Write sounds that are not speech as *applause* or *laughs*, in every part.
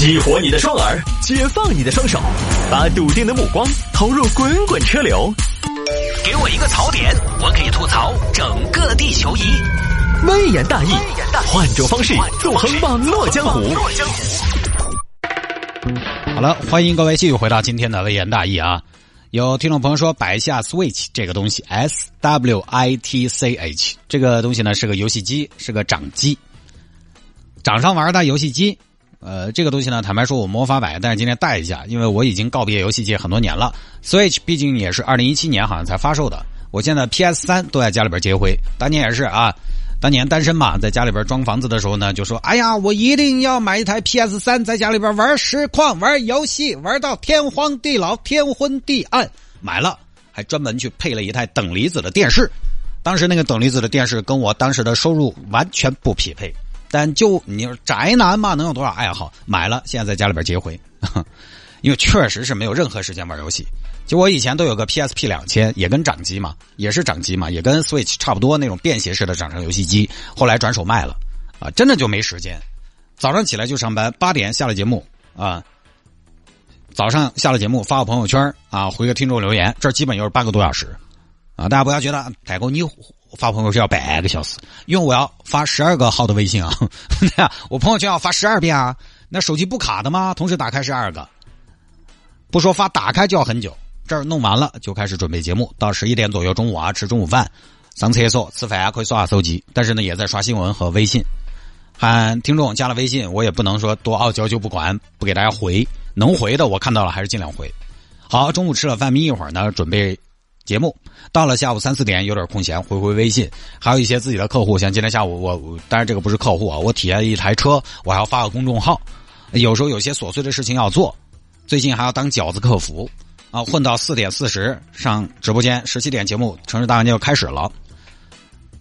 激活你的双耳，解放你的双手，把笃定的目光投入滚滚车流。给我一个槽点，我可以吐槽整个地球仪。微言大义，换种方式纵横网络江湖。好了，欢迎各位继续回到今天的微言大义啊！有听众朋友说摆下 Switch 这个东西，S W I T C H 这个东西呢是个游戏机，是个掌机，掌上玩的游戏机。呃，这个东西呢，坦白说，我魔法买，但是今天带一下，因为我已经告别游戏界很多年了。Switch 毕竟也是二零一七年好像才发售的，我现在 PS 三都在家里边接灰。当年也是啊，当年单身嘛，在家里边装房子的时候呢，就说：“哎呀，我一定要买一台 PS 三，在家里边玩实况、玩游戏，玩到天荒地老、天昏地暗。”买了，还专门去配了一台等离子的电视。当时那个等离子的电视跟我当时的收入完全不匹配。但就你说宅男嘛，能有多少爱好？买了，现在在家里边接回，*laughs* 因为确实是没有任何时间玩游戏。就我以前都有个 PSP 两千，也跟掌机嘛，也是掌机嘛，也跟 Switch 差不多那种便携式的掌上游戏机。后来转手卖了，啊，真的就没时间。早上起来就上班，八点下了节目啊，早上下了节目发个朋友圈啊，回个听众留言，这基本又是半个多小时啊。大家不要觉得太过你。发朋友圈要半个小时，因为我要发十二个号的微信 *laughs* 啊，我朋友圈要发十二遍啊，那手机不卡的吗？同时打开十二个，不说发打开就要很久。这儿弄完了就开始准备节目，到十一点左右中午啊吃中午饭，上厕所吃饭啊可以刷下手机，但是呢也在刷新闻和微信。喊听众加了微信，我也不能说多傲娇就不管不给大家回，能回的我看到了还是尽量回。好，中午吃了饭，眯一会儿呢，准备。节目。到了下午三四点有点空闲，回回微信，还有一些自己的客户，像今天下午我，当然这个不是客户啊，我体验一台车，我还要发个公众号，*laughs* 有时候有些琐碎的事情要做，最近还要当饺子客服，啊，混到四点四十上直播间，十七点节目《城市大案件》就开始了，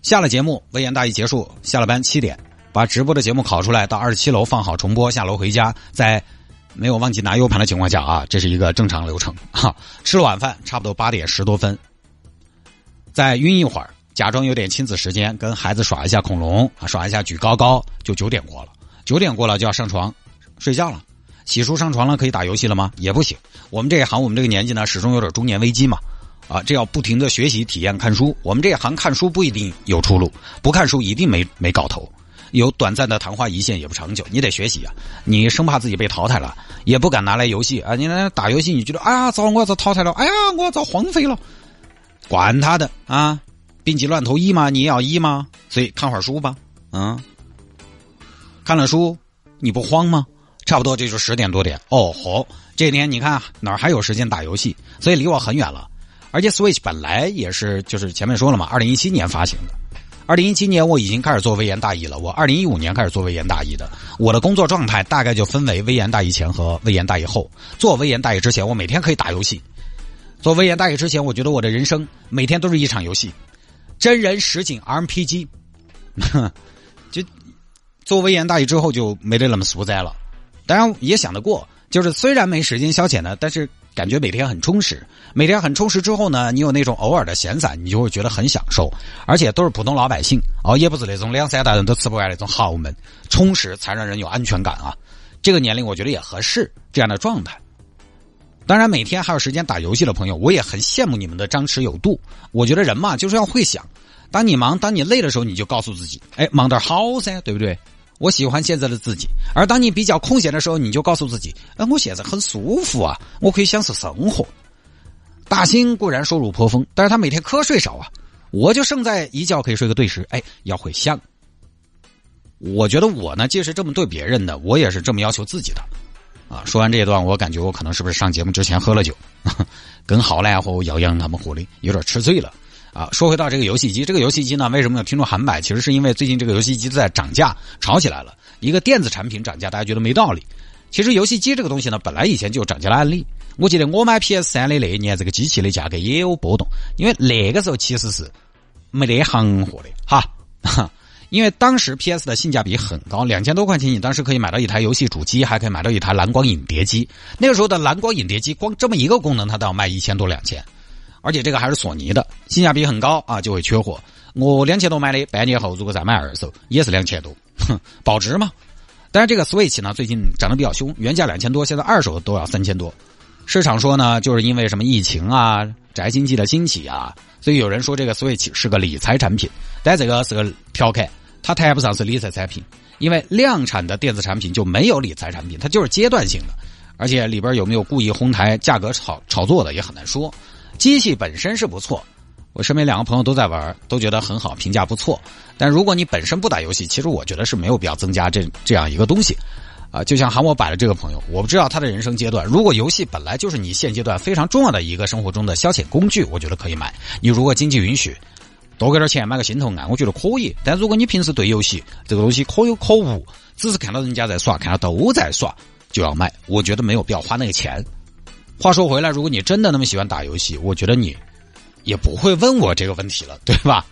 下了节目微言大义结束，下了班七点把直播的节目拷出来，到二十七楼放好重播，下楼回家在。没有忘记拿 U 盘的情况下啊，这是一个正常流程 *laughs* 哈。吃了晚饭，差不多八点十多分，再晕一会儿，假装有点亲子时间，跟孩子耍一下恐龙啊，耍一下举高高，就九点过了。九点过了就要上床睡觉了，洗漱上床了可以打游戏了吗？也不行。我们这一行，我们这个年纪呢，始终有点中年危机嘛啊，这要不停的学习、体验、看书。我们这一行看书不一定有出路，不看书一定没没搞头。有短暂的昙花一现也不长久，你得学习啊！你生怕自己被淘汰了，也不敢拿来游戏啊！你来打游戏，你觉得哎呀，早我要遭淘汰了，哎呀，我要遭荒废了，管他的啊！病急乱投医嘛，你也要医吗？所以看会儿书吧，嗯，看了书你不慌吗？差不多这就十点多点哦吼！这天你看哪儿还有时间打游戏？所以离我很远了。而且 Switch 本来也是就是前面说了嘛，二零一七年发行的。二零一七年我已经开始做微言大义了。我二零一五年开始做微言大义的。我的工作状态大概就分为微言大义前和微言大义后。做微言大义之前，我每天可以打游戏；做微言大义之前，我觉得我的人生每天都是一场游戏，真人实景 RPG。*laughs* 就做微言大义之后就没得那么俗哉了。当然也想得过，就是虽然没时间消遣呢，但是。感觉每天很充实，每天很充实之后呢，你有那种偶尔的闲散，你就会觉得很享受，而且都是普通老百姓哦，也不是那种两三代人都吃不完那种豪门，充实才让人有安全感啊。这个年龄我觉得也合适这样的状态。当然，每天还有时间打游戏的朋友，我也很羡慕你们的张弛有度。我觉得人嘛就是要会想，当你忙、当你累的时候，你就告诉自己，哎，忙点好噻，对不对？我喜欢现在的自己，而当你比较空闲的时候，你就告诉自己：，哎，我现在很舒服啊，我可以享受生活。大兴固然收入颇丰，但是他每天瞌睡少啊，我就胜在一觉可以睡个对时。哎，要会想。我觉得我呢，既是这么对别人的，我也是这么要求自己的。啊，说完这一段，我感觉我可能是不是上节目之前喝了酒，*laughs* 跟好赖和姚洋他们喝的，有点吃醉了。啊，说回到这个游戏机，这个游戏机呢，为什么有听众喊买？其实是因为最近这个游戏机在涨价，炒起来了。一个电子产品涨价，大家觉得没道理。其实游戏机这个东西呢，本来以前就有涨价的案例。我记得我买 PS 三的那一年，这个机器的价格也有波动，因为那个时候其实是没得行货的哈。*laughs* 因为当时 PS 的性价比很高，两千多块钱，你当时可以买到一台游戏主机，还可以买到一台蓝光影碟机。那个时候的蓝光影碟机，光这么一个功能，它都要卖一千多两千。而且这个还是索尼的，性价比很高啊，就会缺货。我两千多买的，半年后如果再买二手，也是两千多，哼，*laughs* 保值嘛。但是这个 Switch 呢，最近涨得比较凶，原价两千多，现在二手都要三千多。市场说呢，就是因为什么疫情啊、宅经济的兴起啊，所以有人说这个 Switch 是个理财产品，但这个是个调侃，它谈不上是理财产品，因为量产的电子产品就没有理财产品，它就是阶段性的，而且里边有没有故意哄抬、价格炒炒作的也很难说。机器本身是不错，我身边两个朋友都在玩，都觉得很好，评价不错。但如果你本身不打游戏，其实我觉得是没有必要增加这这样一个东西。啊，就像喊我摆的这个朋友，我不知道他的人生阶段。如果游戏本来就是你现阶段非常重要的一个生活中的消遣工具，我觉得可以买。你如果经济允许，多给点钱买个心头爱，我觉得可以。但如果你平时对游戏这个东西可有可无，只是看到人家在耍，看到都在耍就要买，我觉得没有必要花那个钱。话说回来，如果你真的那么喜欢打游戏，我觉得你也不会问我这个问题了，对吧？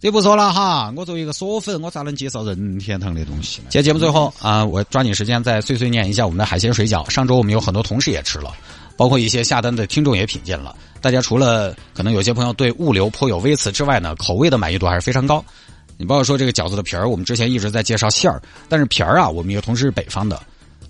这不说了哈，我作为一个锁粉，我咋能介绍任天堂的东西呢？今天节目最后啊，我抓紧时间再碎碎念一下我们的海鲜水饺。上周我们有很多同事也吃了，包括一些下单的听众也品鉴了。大家除了可能有些朋友对物流颇有微词之外呢，口味的满意度还是非常高。你包括说这个饺子的皮儿，我们之前一直在介绍馅儿，但是皮儿啊，我们一个同事是北方的。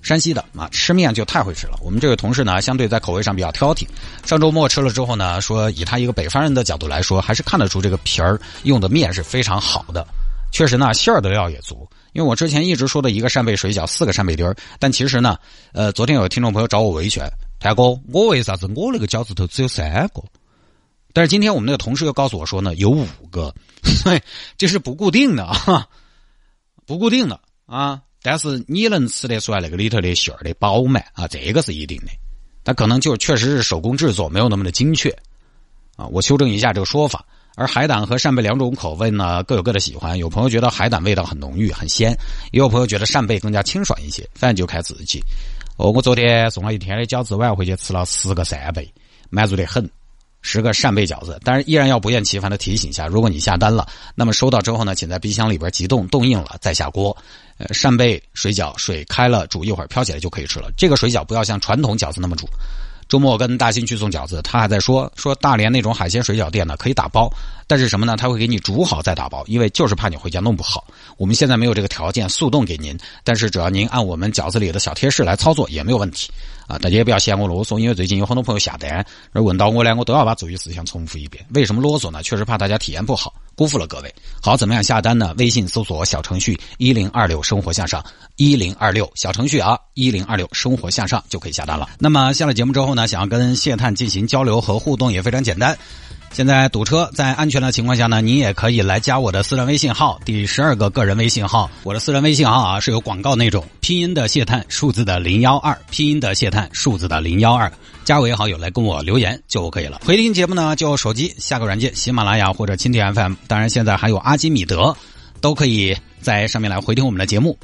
山西的啊，吃面就太会吃了。我们这位同事呢，相对在口味上比较挑剔。上周末吃了之后呢，说以他一个北方人的角度来说，还是看得出这个皮儿用的面是非常好的。确实呢，馅儿的料也足。因为我之前一直说的一个扇贝水饺四个扇贝丁儿，但其实呢，呃，昨天有听众朋友找我维权，大哥，我为啥子我那个饺子头只有三个？但是今天我们那个同事又告诉我说呢，有五个，所以这是不固定的啊，不固定的啊。但是你能吃得出来那个里头的馅儿的饱满啊，这个是一定的。它可能就确实是手工制作，没有那么的精确啊。我修正一下这个说法。而海胆和扇贝两种口味呢，各有各的喜欢。有朋友觉得海胆味道很浓郁、很鲜，也有朋友觉得扇贝更加清爽一些。反正就看自己。哦，我昨天送了一天的饺子，晚上回去吃了十个扇贝，满足的很。十个扇贝饺子，但是依然要不厌其烦的提醒一下：如果你下单了，那么收到之后呢，请在冰箱里边急冻冻硬了再下锅。呃，扇贝水饺水开了煮一会儿飘起来就可以吃了。这个水饺不要像传统饺子那么煮。周末跟大新去送饺子，他还在说说大连那种海鲜水饺店呢可以打包，但是什么呢？他会给你煮好再打包，因为就是怕你回家弄不好。我们现在没有这个条件速冻给您，但是只要您按我们饺子里的小贴士来操作也没有问题啊！大家也不要嫌我啰嗦，因为最近有很多朋友下单而问到我呢，我都要把注意事项重复一遍。为什么啰嗦呢？确实怕大家体验不好，辜负了各位。好，怎么样下单呢？微信搜索小程序一零二六生活向上一零二六小程序啊一零二六生活向上就可以下单了。那么下了节目之后呢？想要跟谢探进行交流和互动也非常简单。现在堵车，在安全的情况下呢，你也可以来加我的私人微信号，第十二个个人微信号。我的私人微信号啊是有广告那种，拼音的谢探，数字的零幺二，拼音的谢探，数字的零幺二，加为好友来跟我留言就 OK 了。回听节目呢，就手机下个软件，喜马拉雅或者蜻蜓 FM，当然现在还有阿基米德，都可以在上面来回听我们的节目。